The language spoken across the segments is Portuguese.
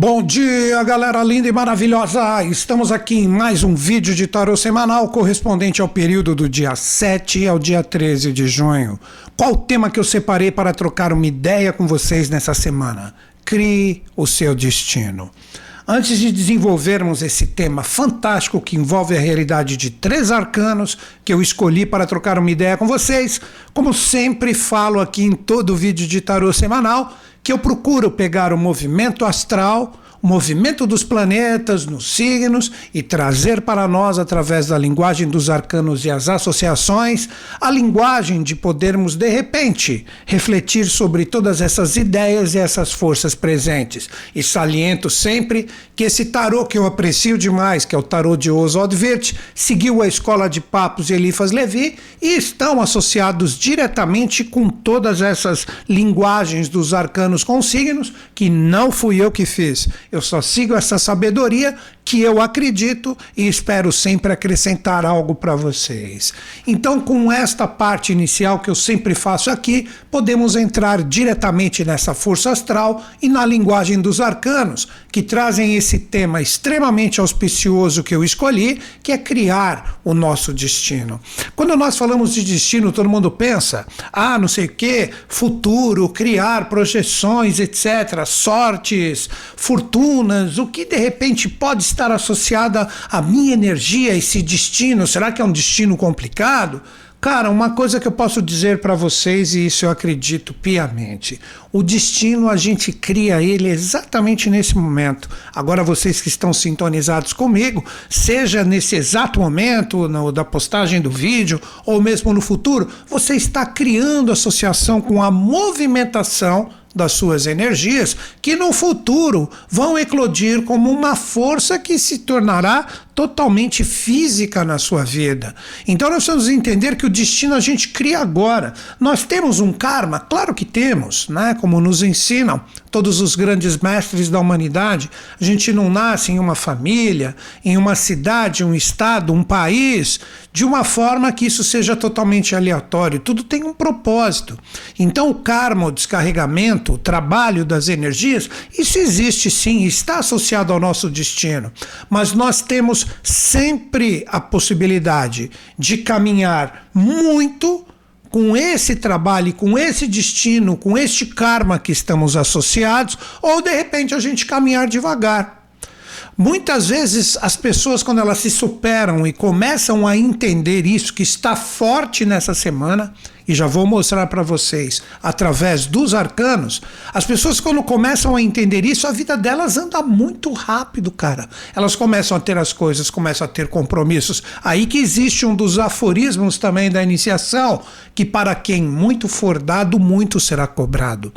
Bom dia, galera linda e maravilhosa! Estamos aqui em mais um vídeo de tarô semanal correspondente ao período do dia 7 ao dia 13 de junho. Qual o tema que eu separei para trocar uma ideia com vocês nessa semana? Crie o seu destino. Antes de desenvolvermos esse tema fantástico que envolve a realidade de três arcanos que eu escolhi para trocar uma ideia com vocês, como sempre falo aqui em todo vídeo de tarô semanal, que eu procuro pegar o movimento astral o movimento dos planetas nos signos e trazer para nós, através da linguagem dos arcanos e as associações, a linguagem de podermos, de repente, refletir sobre todas essas ideias e essas forças presentes. E saliento sempre que esse tarô que eu aprecio demais, que é o tarô de Oswald Wirth, seguiu a escola de Papos de Elifas Levi e estão associados diretamente com todas essas linguagens dos arcanos com signos, que não fui eu que fiz. Eu só sigo essa sabedoria que eu acredito e espero sempre acrescentar algo para vocês. Então, com esta parte inicial que eu sempre faço aqui, podemos entrar diretamente nessa força astral e na linguagem dos arcanos, que trazem esse tema extremamente auspicioso que eu escolhi, que é criar o nosso destino. Quando nós falamos de destino, todo mundo pensa, ah, não sei o que, futuro, criar projeções, etc., sortes, fortunas, o que de repente pode estar estar associada à minha energia, esse destino? Será que é um destino complicado? Cara, uma coisa que eu posso dizer para vocês, e isso eu acredito piamente: o destino a gente cria ele exatamente nesse momento. Agora, vocês que estão sintonizados comigo, seja nesse exato momento, no, da postagem do vídeo, ou mesmo no futuro, você está criando associação com a movimentação das suas energias, que no futuro vão eclodir como uma força que se tornará totalmente física na sua vida. Então nós precisamos entender que o destino a gente cria agora. Nós temos um karma? Claro que temos, né? Como nos ensinam todos os grandes mestres da humanidade. A gente não nasce em uma família, em uma cidade, um estado, um país, de uma forma que isso seja totalmente aleatório. Tudo tem um propósito. Então o karma, o descarregamento, o trabalho das energias, isso existe sim, está associado ao nosso destino. Mas nós temos sempre a possibilidade de caminhar muito com esse trabalho, com esse destino, com este karma que estamos associados, ou de repente a gente caminhar devagar. Muitas vezes as pessoas, quando elas se superam e começam a entender isso, que está forte nessa semana, e já vou mostrar para vocês através dos arcanos, as pessoas quando começam a entender isso, a vida delas anda muito rápido, cara. Elas começam a ter as coisas, começam a ter compromissos. Aí que existe um dos aforismos também da iniciação, que para quem muito for dado, muito será cobrado.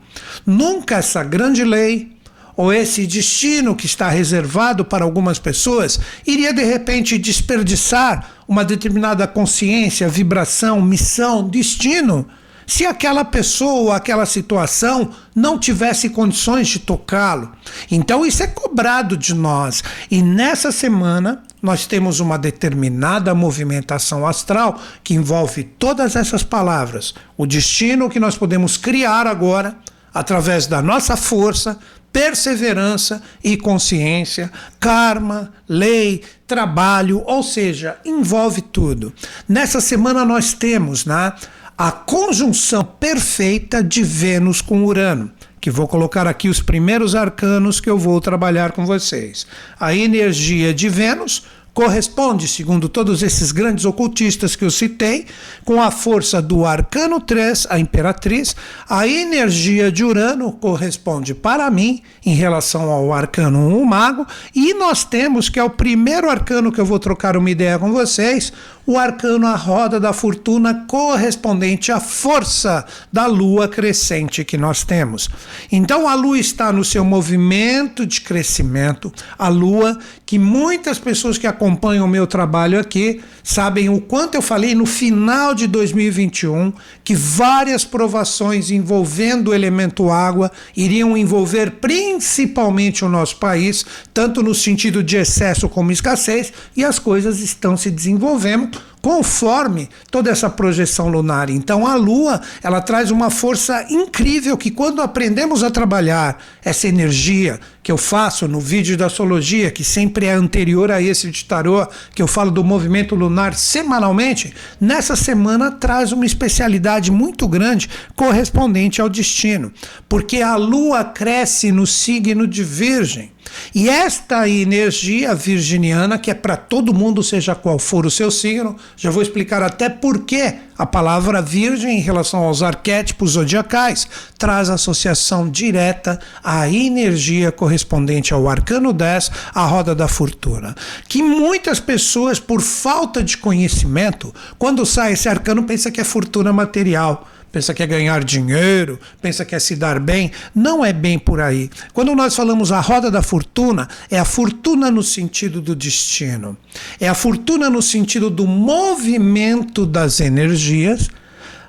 Nunca essa grande lei ou esse destino que está reservado para algumas pessoas iria de repente desperdiçar uma determinada consciência, vibração, missão, destino, se aquela pessoa ou aquela situação não tivesse condições de tocá-lo. Então isso é cobrado de nós. E nessa semana nós temos uma determinada movimentação astral que envolve todas essas palavras. O destino que nós podemos criar agora através da nossa força, perseverança e consciência, karma, lei, trabalho, ou seja, envolve tudo. Nessa semana nós temos né, a conjunção perfeita de Vênus com Urano. Que vou colocar aqui os primeiros arcanos que eu vou trabalhar com vocês. A energia de Vênus corresponde, segundo todos esses grandes ocultistas que eu citei, com a força do arcano 3, a imperatriz, a energia de Urano corresponde para mim em relação ao arcano 1, o mago, e nós temos que é o primeiro arcano que eu vou trocar uma ideia com vocês, o arcano a roda da fortuna correspondente à força da lua crescente que nós temos. Então a lua está no seu movimento de crescimento, a lua que muitas pessoas que acompanham o meu trabalho aqui sabem o quanto eu falei no final de 2021 que várias provações envolvendo o elemento água iriam envolver principalmente o nosso país, tanto no sentido de excesso como escassez, e as coisas estão se desenvolvendo conforme toda essa projeção lunar. Então a Lua, ela traz uma força incrível que quando aprendemos a trabalhar essa energia que eu faço no vídeo da astrologia, que sempre é anterior a esse de tarô, que eu falo do movimento lunar semanalmente, nessa semana traz uma especialidade muito grande correspondente ao destino, porque a Lua cresce no signo de Virgem. E esta energia virginiana, que é para todo mundo, seja qual for o seu signo, já vou explicar até por que a palavra virgem, em relação aos arquétipos zodiacais, traz associação direta à energia correspondente ao arcano 10, a roda da fortuna. Que muitas pessoas, por falta de conhecimento, quando sai esse arcano, pensa que é fortuna material pensa que é ganhar dinheiro, pensa que é se dar bem. Não é bem por aí. Quando nós falamos a roda da fortuna, é a fortuna no sentido do destino. É a fortuna no sentido do movimento das energias,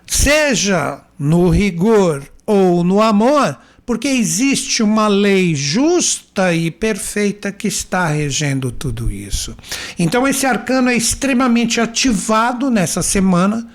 seja no rigor ou no amor, porque existe uma lei justa e perfeita que está regendo tudo isso. Então, esse arcano é extremamente ativado nessa semana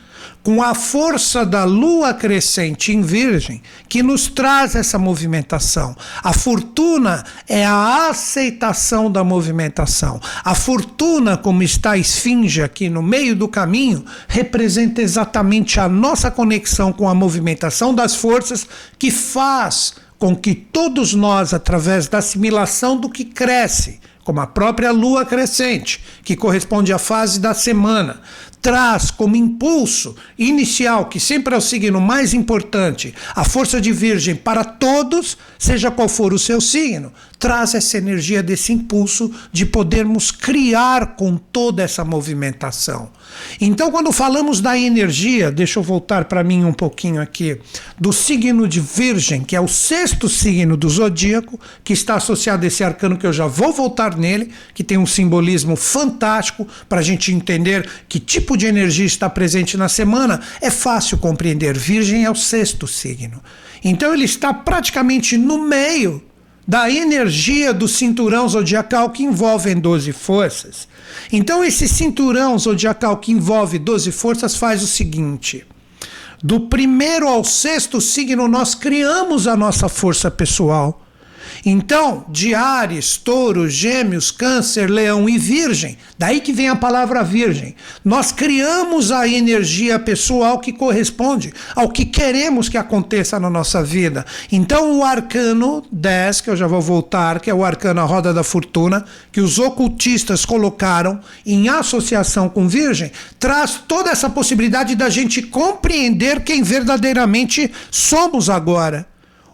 com a força da lua crescente em Virgem, que nos traz essa movimentação. A fortuna é a aceitação da movimentação. A fortuna, como está a esfinge aqui no meio do caminho, representa exatamente a nossa conexão com a movimentação das forças que faz com que todos nós, através da assimilação do que cresce, como a própria lua crescente, que corresponde à fase da semana, traz como impulso inicial, que sempre é o signo mais importante, a força de Virgem para todos, seja qual for o seu signo, traz essa energia desse impulso de podermos criar com toda essa movimentação. Então, quando falamos da energia, deixa eu voltar para mim um pouquinho aqui, do signo de Virgem, que é o sexto signo do zodíaco, que está associado a esse arcano que eu já vou voltar nele, que tem um simbolismo fantástico para a gente entender que tipo de energia está presente na semana, é fácil compreender. Virgem é o sexto signo. Então, ele está praticamente no meio da energia do cinturão zodiacal que envolve 12 forças. Então, esse cinturão zodiacal que envolve 12 forças faz o seguinte: do primeiro ao sexto signo, nós criamos a nossa força pessoal. Então, de Ares, Touro, Gêmeos, Câncer, Leão e Virgem, daí que vem a palavra Virgem, nós criamos a energia pessoal que corresponde ao que queremos que aconteça na nossa vida. Então, o arcano 10, que eu já vou voltar, que é o arcano a roda da fortuna, que os ocultistas colocaram em associação com Virgem, traz toda essa possibilidade da gente compreender quem verdadeiramente somos agora.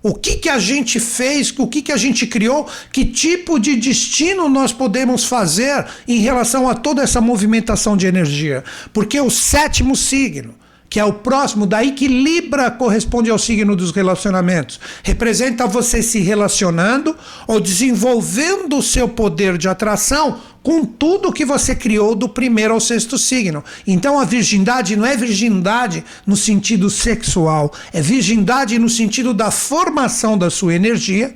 O que, que a gente fez, o que, que a gente criou, que tipo de destino nós podemos fazer em relação a toda essa movimentação de energia. Porque o sétimo signo, que é o próximo, daí que Libra corresponde ao signo dos relacionamentos. Representa você se relacionando ou desenvolvendo o seu poder de atração com tudo que você criou do primeiro ao sexto signo. Então a virgindade não é virgindade no sentido sexual, é virgindade no sentido da formação da sua energia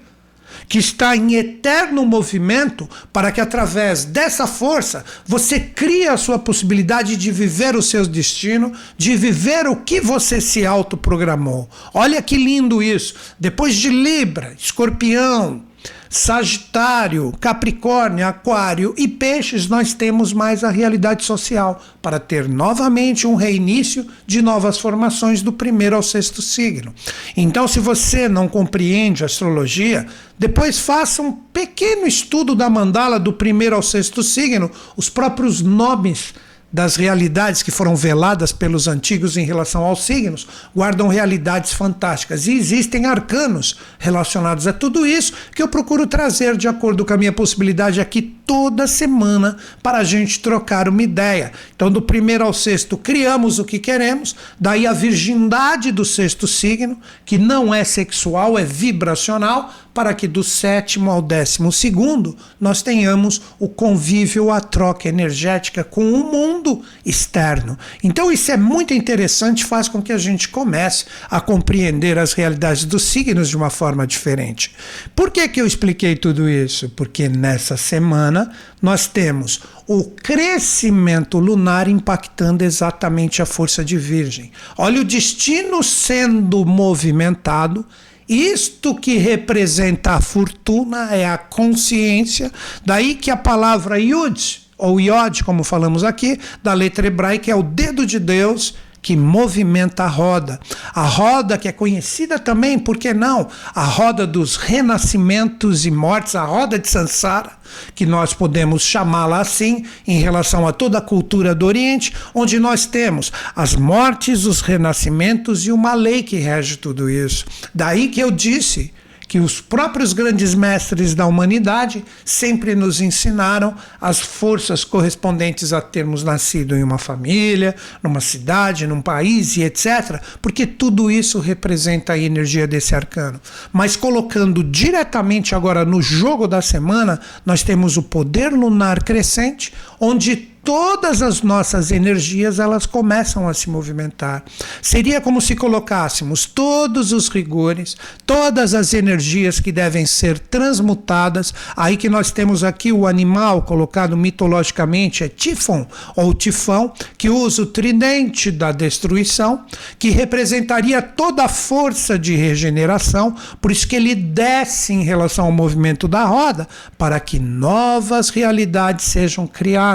que está em eterno movimento para que através dessa força você crie a sua possibilidade de viver o seu destino, de viver o que você se autoprogramou. Olha que lindo isso. Depois de Libra, Escorpião, Sagitário, Capricórnio, Aquário e Peixes, nós temos mais a realidade social, para ter novamente um reinício de novas formações do primeiro ao sexto signo. Então, se você não compreende astrologia, depois faça um pequeno estudo da mandala do primeiro ao sexto signo, os próprios nomes das realidades que foram veladas pelos antigos em relação aos signos, guardam realidades fantásticas. E existem arcanos relacionados a tudo isso que eu procuro trazer de acordo com a minha possibilidade aqui toda semana para a gente trocar uma ideia. Então, do primeiro ao sexto, criamos o que queremos, daí a virgindade do sexto signo, que não é sexual, é vibracional, para que do sétimo ao décimo segundo nós tenhamos o convívio, a troca energética com o mundo externo. Então, isso é muito interessante, faz com que a gente comece a compreender as realidades dos signos de uma forma diferente. Por que, que eu expliquei tudo isso? Porque nessa semana nós temos o crescimento lunar impactando exatamente a força de Virgem. Olha o destino sendo movimentado isto que representa a fortuna é a consciência, daí que a palavra Yud, ou Yod, como falamos aqui, da letra hebraica, é o dedo de Deus que movimenta a roda. A roda que é conhecida também, por que não? A roda dos renascimentos e mortes, a roda de Sansara, que nós podemos chamá-la assim em relação a toda a cultura do Oriente, onde nós temos as mortes, os renascimentos e uma lei que rege tudo isso. Daí que eu disse que os próprios grandes mestres da humanidade sempre nos ensinaram as forças correspondentes a termos nascido em uma família, numa cidade, num país e etc., porque tudo isso representa a energia desse arcano. Mas colocando diretamente agora no jogo da semana, nós temos o poder lunar crescente, onde todas as nossas energias elas começam a se movimentar. Seria como se colocássemos todos os rigores, todas as energias que devem ser transmutadas. Aí que nós temos aqui o animal colocado mitologicamente é Tifon ou Tifão, que usa o tridente da destruição, que representaria toda a força de regeneração, por isso que ele desce em relação ao movimento da roda, para que novas realidades sejam criadas.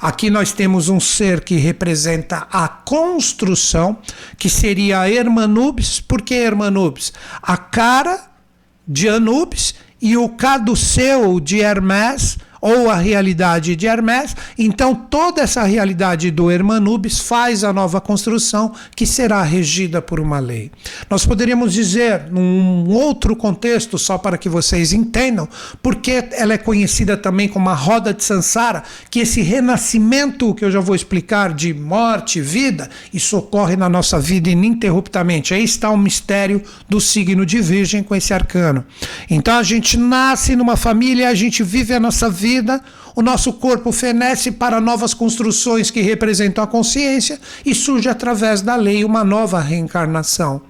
Aqui nós temos um ser que representa a construção, que seria a Hermanubis. Por que Hermanubis? A cara de Anubis e o caduceu de Hermes ou a realidade de Hermes. Então, toda essa realidade do Hermanubis faz a nova construção que será regida por uma lei. Nós poderíamos dizer, num outro contexto, só para que vocês entendam, porque ela é conhecida também como a roda de Sansara, que esse renascimento que eu já vou explicar de morte, vida, isso ocorre na nossa vida ininterruptamente. Aí está o mistério do signo de Virgem com esse arcano. Então, a gente nasce numa família, a gente vive a nossa vida vida, o nosso corpo fenece para novas construções que representam a consciência e surge através da lei uma nova reencarnação.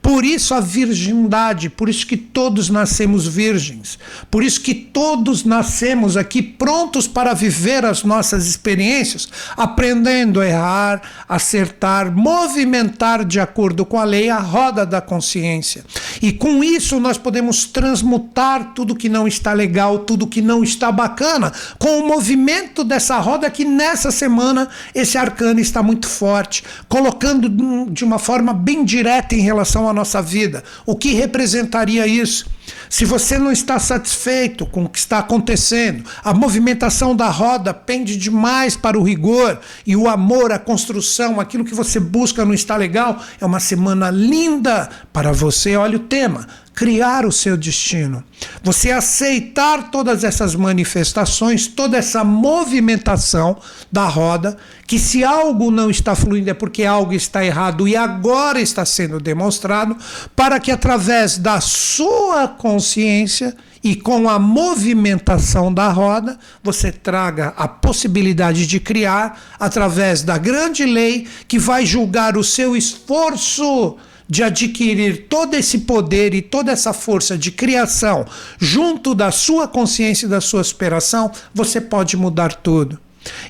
Por isso a virgindade, por isso que todos nascemos virgens, por isso que todos nascemos aqui prontos para viver as nossas experiências, aprendendo a errar, acertar, movimentar de acordo com a lei a roda da consciência. E com isso nós podemos transmutar tudo que não está legal, tudo que não está bacana, com o movimento dessa roda que nessa semana esse arcano está muito forte, colocando de uma forma bem direta em relação à nossa vida. O que representaria isso? Se você não está satisfeito com o que está acontecendo, a movimentação da roda pende demais para o rigor e o amor, a construção, aquilo que você busca não está legal, é uma semana linda para você. Olha o tema: criar o seu destino. Você aceitar todas essas manifestações, toda essa movimentação da roda, que se algo não está fluindo é porque algo está errado e agora está sendo demonstrado, para que através da sua consciência e com a movimentação da roda, você traga a possibilidade de criar através da grande lei que vai julgar o seu esforço de adquirir todo esse poder e toda essa força de criação junto da sua consciência e da sua aspiração, você pode mudar tudo.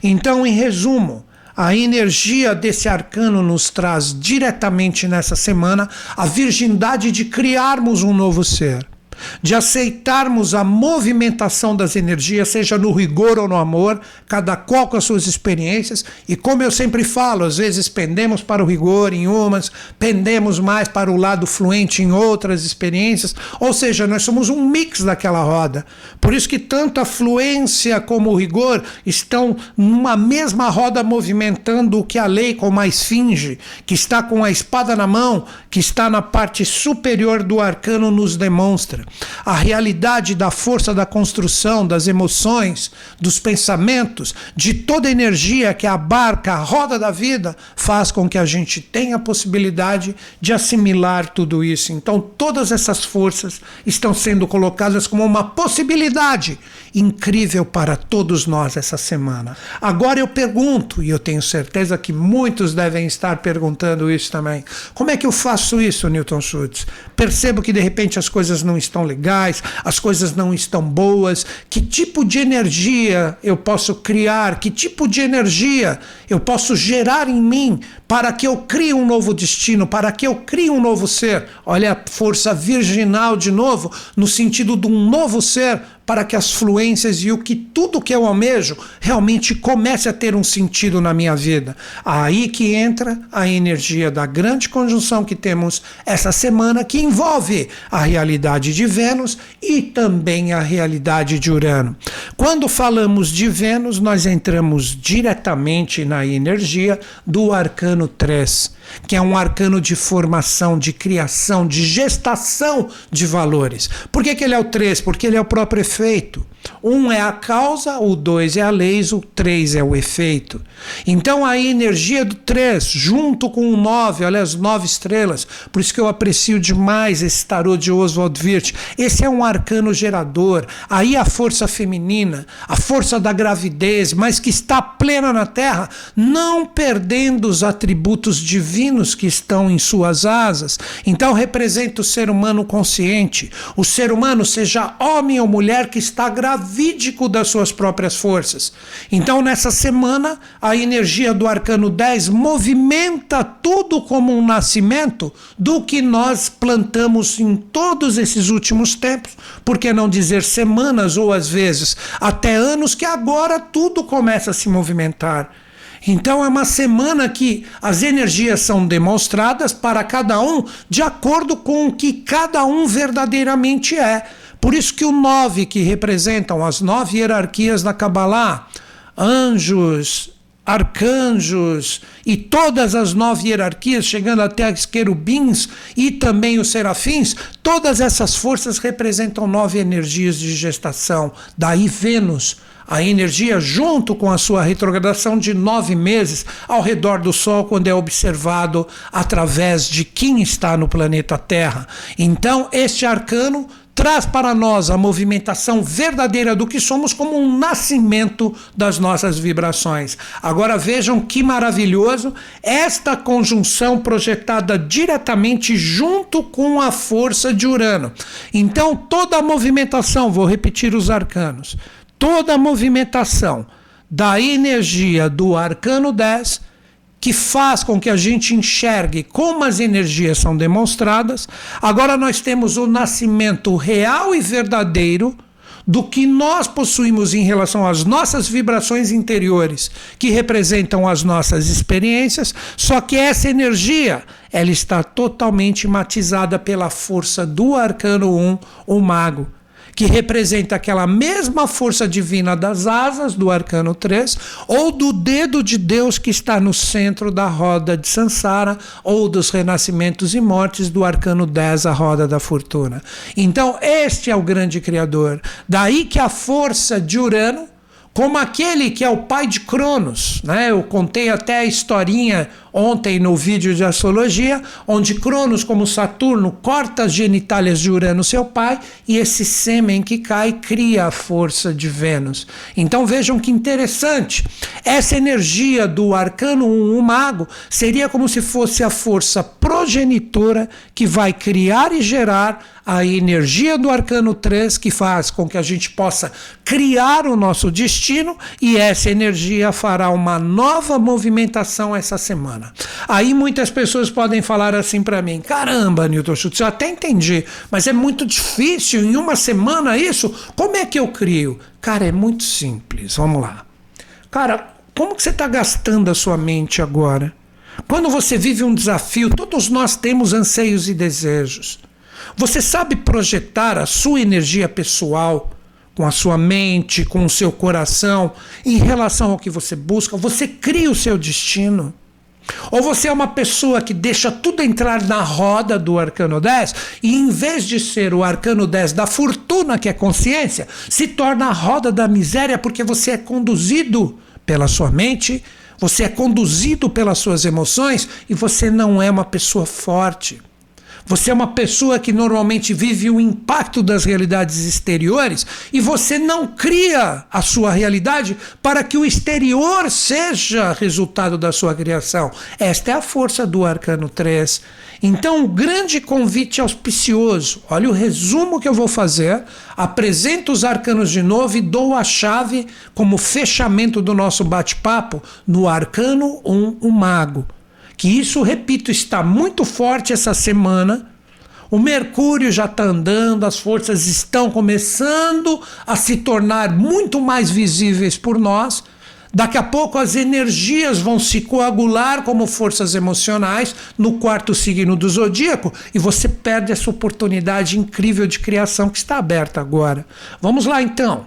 Então, em resumo, a energia desse arcano nos traz diretamente nessa semana a virgindade de criarmos um novo ser de aceitarmos a movimentação das energias, seja no rigor ou no amor, cada qual com as suas experiências, e como eu sempre falo, às vezes pendemos para o rigor em umas, pendemos mais para o lado fluente em outras experiências, ou seja, nós somos um mix daquela roda. Por isso que tanto a fluência como o rigor estão numa mesma roda movimentando o que a lei como a esfinge, que está com a espada na mão, que está na parte superior do arcano nos demonstra. A realidade da força da construção, das emoções, dos pensamentos, de toda a energia que abarca a roda da vida, faz com que a gente tenha a possibilidade de assimilar tudo isso. Então, todas essas forças estão sendo colocadas como uma possibilidade incrível para todos nós essa semana. Agora eu pergunto, e eu tenho certeza que muitos devem estar perguntando isso também: como é que eu faço isso, Newton Schultz? Percebo que de repente as coisas não estão legais, as coisas não estão boas. Que tipo de energia eu posso criar? Que tipo de energia eu posso gerar em mim para que eu crie um novo destino, para que eu crie um novo ser? Olha a força virginal de novo, no sentido de um novo ser para que as fluências e o que tudo que eu almejo realmente comece a ter um sentido na minha vida. Aí que entra a energia da grande conjunção que temos essa semana, que envolve a realidade de Vênus e também a realidade de Urano. Quando falamos de Vênus, nós entramos diretamente na energia do arcano 3 que é um arcano de formação, de criação, de gestação de valores. Por que, que ele é o 3? Porque ele é o próprio efeito. Um é a causa, o dois é a lei, o três é o efeito. Então a energia do três, junto com o nove, olha as nove estrelas, por isso que eu aprecio demais esse tarô de Oswald Wirth. Esse é um arcano gerador. Aí a força feminina, a força da gravidez, mas que está plena na Terra, não perdendo os atributos divinos que estão em suas asas. Então representa o ser humano consciente, o ser humano, seja homem ou mulher, que está grávida davídico das suas próprias forças. Então, nessa semana, a energia do arcano 10 movimenta tudo como um nascimento do que nós plantamos em todos esses últimos tempos, por que não dizer semanas ou às vezes até anos, que agora tudo começa a se movimentar. Então é uma semana que as energias são demonstradas para cada um de acordo com o que cada um verdadeiramente é. Por isso que o nove, que representam as nove hierarquias da Kabbalah, anjos, arcanjos e todas as nove hierarquias, chegando até os querubins e também os serafins, todas essas forças representam nove energias de gestação. Daí Vênus, a energia junto com a sua retrogradação de nove meses ao redor do Sol, quando é observado através de quem está no planeta Terra. Então, este arcano traz para nós a movimentação verdadeira do que somos como um nascimento das nossas vibrações. Agora vejam que maravilhoso esta conjunção projetada diretamente junto com a força de Urano. Então toda a movimentação, vou repetir os arcanos, toda a movimentação da energia do arcano 10 que faz com que a gente enxergue como as energias são demonstradas. Agora nós temos o nascimento real e verdadeiro do que nós possuímos em relação às nossas vibrações interiores, que representam as nossas experiências, só que essa energia, ela está totalmente matizada pela força do arcano 1, o mago que representa aquela mesma força divina das asas do arcano 3, ou do dedo de Deus que está no centro da roda de Sansara, ou dos renascimentos e mortes do arcano 10, a roda da fortuna. Então, este é o grande criador. Daí que a força de Urano como aquele que é o pai de Cronos. Né? Eu contei até a historinha ontem no vídeo de astrologia, onde Cronos, como Saturno, corta as genitálias de Urano, seu pai, e esse sêmen que cai cria a força de Vênus. Então vejam que interessante. Essa energia do arcano 1, o mago, seria como se fosse a força progenitora que vai criar e gerar a energia do arcano 3 que faz com que a gente possa criar o nosso destino e essa energia fará uma nova movimentação essa semana. Aí muitas pessoas podem falar assim para mim: caramba, Newton Schultz, eu até entendi, mas é muito difícil em uma semana isso. Como é que eu crio? Cara, é muito simples. Vamos lá. Cara, como que você está gastando a sua mente agora? Quando você vive um desafio, todos nós temos anseios e desejos. Você sabe projetar a sua energia pessoal com a sua mente, com o seu coração, em relação ao que você busca. Você cria o seu destino. Ou você é uma pessoa que deixa tudo entrar na roda do arcano 10 e em vez de ser o arcano 10 da fortuna, que é consciência, se torna a roda da miséria porque você é conduzido pela sua mente, você é conduzido pelas suas emoções e você não é uma pessoa forte. Você é uma pessoa que normalmente vive o impacto das realidades exteriores e você não cria a sua realidade para que o exterior seja resultado da sua criação. Esta é a força do arcano 3. Então, o grande convite auspicioso. Olha o resumo que eu vou fazer. Apresento os arcanos de novo e dou a chave como fechamento do nosso bate-papo no arcano 1, o mago que isso, repito, está muito forte essa semana. O Mercúrio já está andando, as forças estão começando a se tornar muito mais visíveis por nós. Daqui a pouco as energias vão se coagular como forças emocionais no quarto signo do zodíaco e você perde essa oportunidade incrível de criação que está aberta agora. Vamos lá então.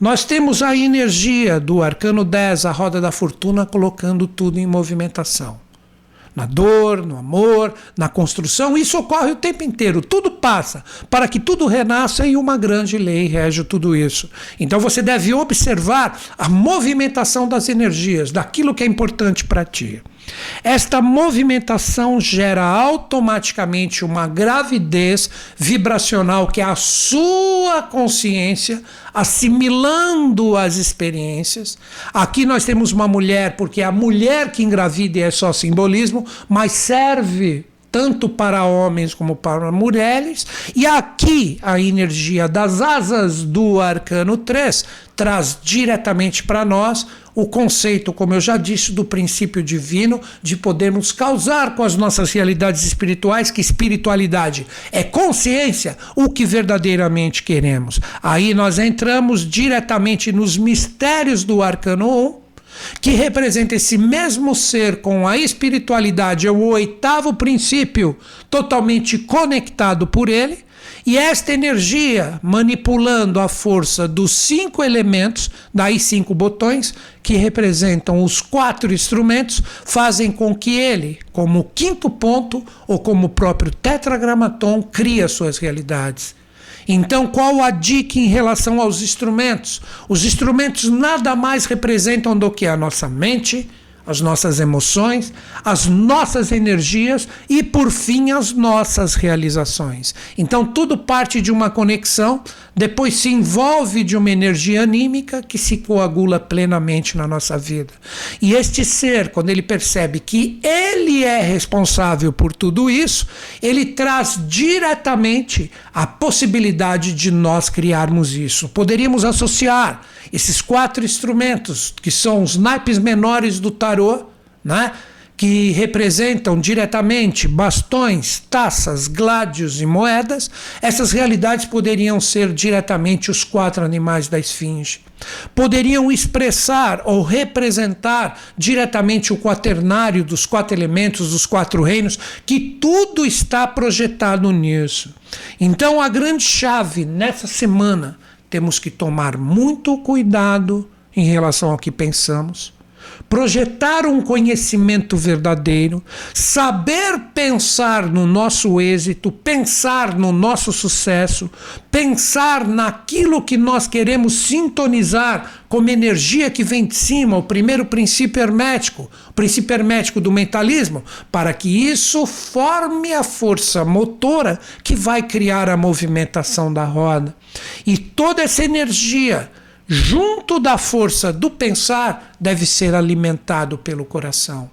Nós temos a energia do arcano 10, a roda da fortuna, colocando tudo em movimentação na dor, no amor, na construção. Isso ocorre o tempo inteiro. Tudo passa para que tudo renasça e uma grande lei rege tudo isso. Então você deve observar a movimentação das energias, daquilo que é importante para ti. Esta movimentação gera automaticamente uma gravidez vibracional que é a sua consciência assimilando as experiências. Aqui nós temos uma mulher, porque é a mulher que engravida é só simbolismo, mas serve tanto para homens como para mulheres. E aqui a energia das asas do arcano 3 traz diretamente para nós o conceito, como eu já disse, do princípio divino, de podermos causar com as nossas realidades espirituais, que espiritualidade é consciência, o que verdadeiramente queremos. Aí nós entramos diretamente nos mistérios do arcano 1 que representa esse mesmo ser com a espiritualidade, é o oitavo princípio, totalmente conectado por ele, e esta energia, manipulando a força dos cinco elementos, daí cinco botões, que representam os quatro instrumentos, fazem com que ele, como quinto ponto, ou como o próprio tetragramaton, crie suas realidades. Então, qual a dica em relação aos instrumentos? Os instrumentos nada mais representam do que a nossa mente, as nossas emoções, as nossas energias e, por fim, as nossas realizações. Então, tudo parte de uma conexão, depois se envolve de uma energia anímica que se coagula plenamente na nossa vida. E este ser, quando ele percebe que ele é responsável por tudo isso, ele traz diretamente a possibilidade de nós criarmos isso. Poderíamos associar esses quatro instrumentos, que são os naipes menores do né? que representam diretamente bastões, taças, gládios e moedas, essas realidades poderiam ser diretamente os quatro animais da esfinge. Poderiam expressar ou representar diretamente o quaternário dos quatro elementos, dos quatro reinos, que tudo está projetado nisso. Então, a grande chave nessa semana temos que tomar muito cuidado em relação ao que pensamos, projetar um conhecimento verdadeiro, saber pensar no nosso êxito, pensar no nosso sucesso, pensar naquilo que nós queremos sintonizar como energia que vem de cima, o primeiro princípio hermético, o princípio hermético do mentalismo, para que isso forme a força motora que vai criar a movimentação da roda. E toda essa energia junto da força do pensar, deve ser alimentado pelo coração.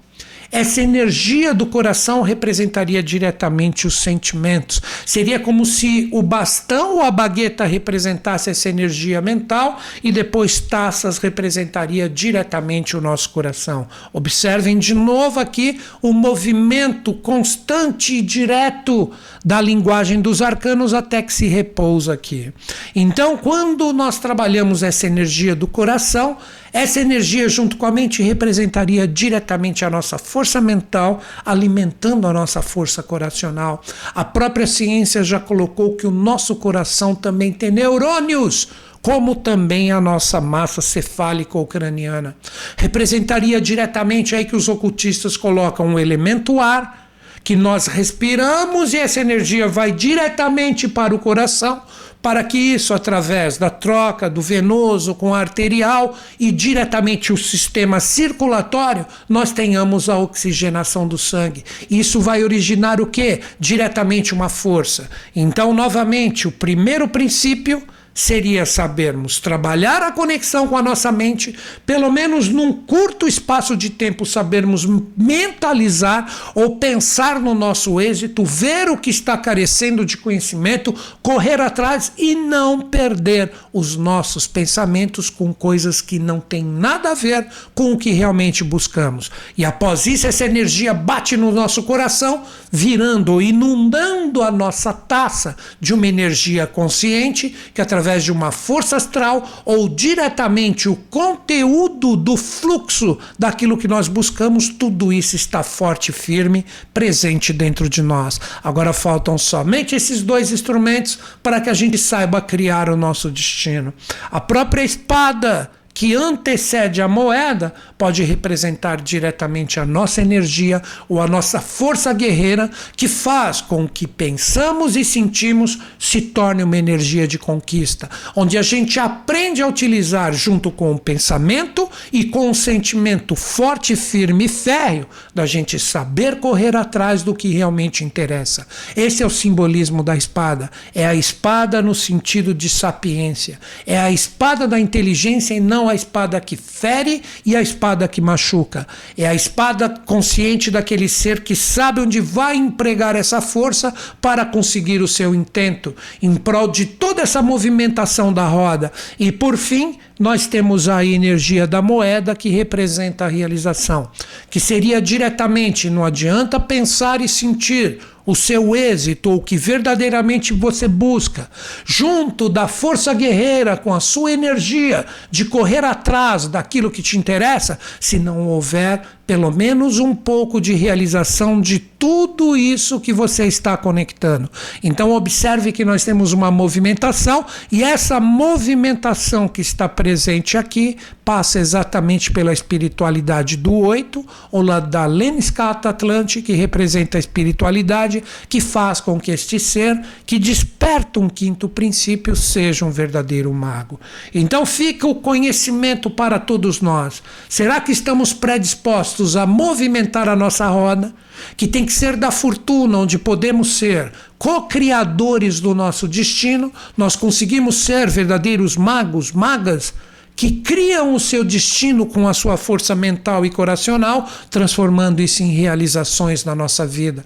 Essa energia do coração representaria diretamente os sentimentos. Seria como se o bastão ou a bagueta representasse essa energia mental e depois taças representaria diretamente o nosso coração. Observem de novo aqui o movimento constante e direto da linguagem dos arcanos até que se repousa aqui. Então, quando nós trabalhamos essa energia do coração, essa energia, junto com a mente, representaria diretamente a nossa força mental, alimentando a nossa força coracional. A própria ciência já colocou que o nosso coração também tem neurônios como também a nossa massa cefálica ou craniana. Representaria diretamente aí que os ocultistas colocam o elemento ar, que nós respiramos e essa energia vai diretamente para o coração, para que isso, através da troca do venoso com arterial e diretamente o sistema circulatório, nós tenhamos a oxigenação do sangue. Isso vai originar o que? Diretamente uma força. Então, novamente, o primeiro princípio seria sabermos trabalhar a conexão com a nossa mente, pelo menos num curto espaço de tempo, sabermos mentalizar ou pensar no nosso êxito, ver o que está carecendo de conhecimento, correr atrás e não perder os nossos pensamentos com coisas que não têm nada a ver com o que realmente buscamos. E após isso, essa energia bate no nosso coração, virando, inundando a nossa taça de uma energia consciente que através através de uma força astral ou diretamente o conteúdo do fluxo daquilo que nós buscamos, tudo isso está forte e firme, presente dentro de nós. Agora faltam somente esses dois instrumentos para que a gente saiba criar o nosso destino. A própria espada que antecede a moeda pode representar diretamente a nossa energia ou a nossa força guerreira que faz com que pensamos e sentimos se torne uma energia de conquista, onde a gente aprende a utilizar junto com o pensamento e com o sentimento forte, firme e férreo da gente saber correr atrás do que realmente interessa. Esse é o simbolismo da espada, é a espada no sentido de sapiência, é a espada da inteligência e não não a espada que fere e a espada que machuca. É a espada consciente daquele ser que sabe onde vai empregar essa força para conseguir o seu intento, em prol de toda essa movimentação da roda. E por fim, nós temos a energia da moeda que representa a realização, que seria diretamente, não adianta pensar e sentir o seu êxito ou o que verdadeiramente você busca, junto da força guerreira com a sua energia de correr atrás daquilo que te interessa, se não houver pelo menos um pouco de realização de tudo isso que você está conectando. Então, observe que nós temos uma movimentação e essa movimentação que está presente aqui passa exatamente pela espiritualidade do oito, ou da Lemniscata Atlante, que representa a espiritualidade, que faz com que este ser, que desperta um quinto princípio, seja um verdadeiro mago. Então, fica o conhecimento para todos nós. Será que estamos predispostos? dispostos a movimentar a nossa roda, que tem que ser da fortuna, onde podemos ser co-criadores do nosso destino, nós conseguimos ser verdadeiros magos, magas, que criam o seu destino com a sua força mental e coracional, transformando isso em realizações na nossa vida.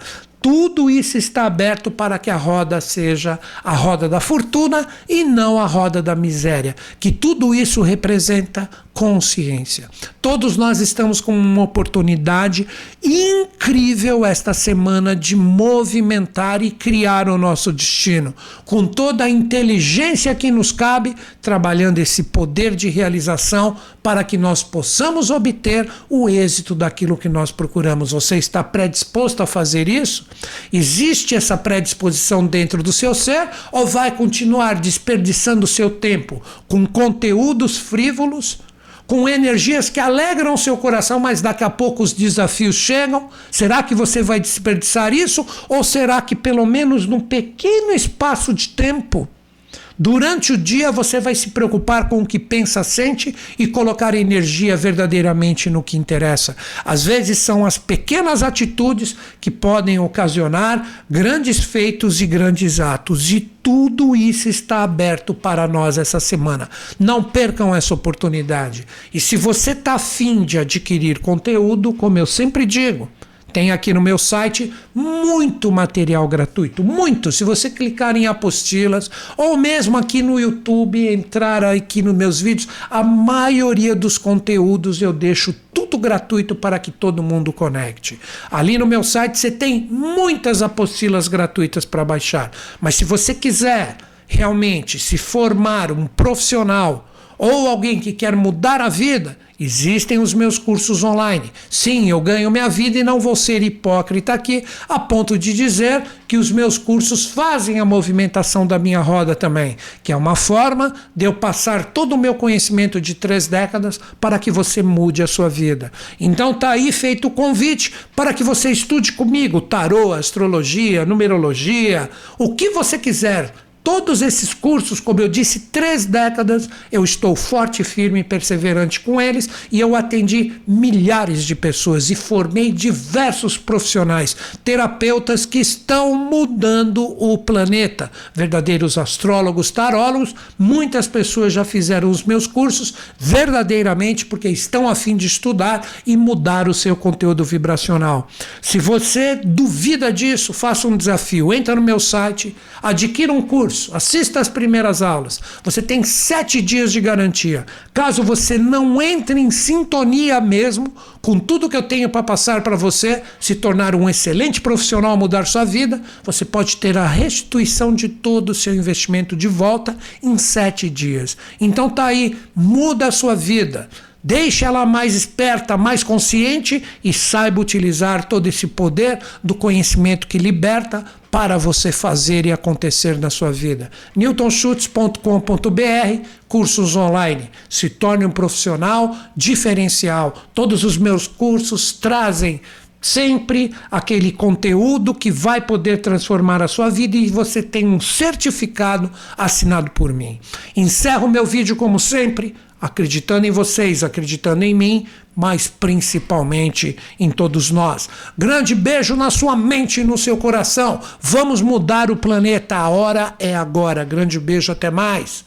Tudo isso está aberto para que a roda seja a roda da fortuna e não a roda da miséria, que tudo isso representa consciência. Todos nós estamos com uma oportunidade incrível esta semana de movimentar e criar o nosso destino, com toda a inteligência que nos cabe, trabalhando esse poder de realização para que nós possamos obter o êxito daquilo que nós procuramos. Você está predisposto a fazer isso? Existe essa predisposição dentro do seu ser ou vai continuar desperdiçando seu tempo com conteúdos frívolos? Com energias que alegram seu coração, mas daqui a pouco os desafios chegam. Será que você vai desperdiçar isso? Ou será que, pelo menos num pequeno espaço de tempo, Durante o dia você vai se preocupar com o que pensa, sente e colocar energia verdadeiramente no que interessa. Às vezes são as pequenas atitudes que podem ocasionar grandes feitos e grandes atos. E tudo isso está aberto para nós essa semana. Não percam essa oportunidade. E se você está afim de adquirir conteúdo, como eu sempre digo, tem aqui no meu site muito material gratuito, muito. Se você clicar em apostilas ou mesmo aqui no YouTube, entrar aqui nos meus vídeos, a maioria dos conteúdos eu deixo tudo gratuito para que todo mundo conecte. Ali no meu site você tem muitas apostilas gratuitas para baixar. Mas se você quiser realmente se formar um profissional ou alguém que quer mudar a vida, Existem os meus cursos online. Sim, eu ganho minha vida e não vou ser hipócrita aqui a ponto de dizer que os meus cursos fazem a movimentação da minha roda também, que é uma forma de eu passar todo o meu conhecimento de três décadas para que você mude a sua vida. Então tá aí feito o convite para que você estude comigo tarô, astrologia, numerologia, o que você quiser Todos esses cursos, como eu disse, três décadas, eu estou forte, firme e perseverante com eles e eu atendi milhares de pessoas e formei diversos profissionais, terapeutas que estão mudando o planeta, verdadeiros astrólogos, tarólogos. Muitas pessoas já fizeram os meus cursos verdadeiramente porque estão a fim de estudar e mudar o seu conteúdo vibracional. Se você duvida disso, faça um desafio. Entra no meu site, adquira um curso curso, assista às primeiras aulas. Você tem sete dias de garantia. Caso você não entre em sintonia mesmo com tudo que eu tenho para passar para você, se tornar um excelente profissional, mudar sua vida, você pode ter a restituição de todo o seu investimento de volta em sete dias. Então tá aí, muda a sua vida. Deixe ela mais esperta, mais consciente e saiba utilizar todo esse poder do conhecimento que liberta para você fazer e acontecer na sua vida. newtonschutz.com.br, cursos online. Se torne um profissional diferencial. Todos os meus cursos trazem sempre aquele conteúdo que vai poder transformar a sua vida e você tem um certificado assinado por mim. Encerro meu vídeo como sempre acreditando em vocês, acreditando em mim, mas principalmente em todos nós. Grande beijo na sua mente e no seu coração. Vamos mudar o planeta. A hora é agora. Grande beijo, até mais.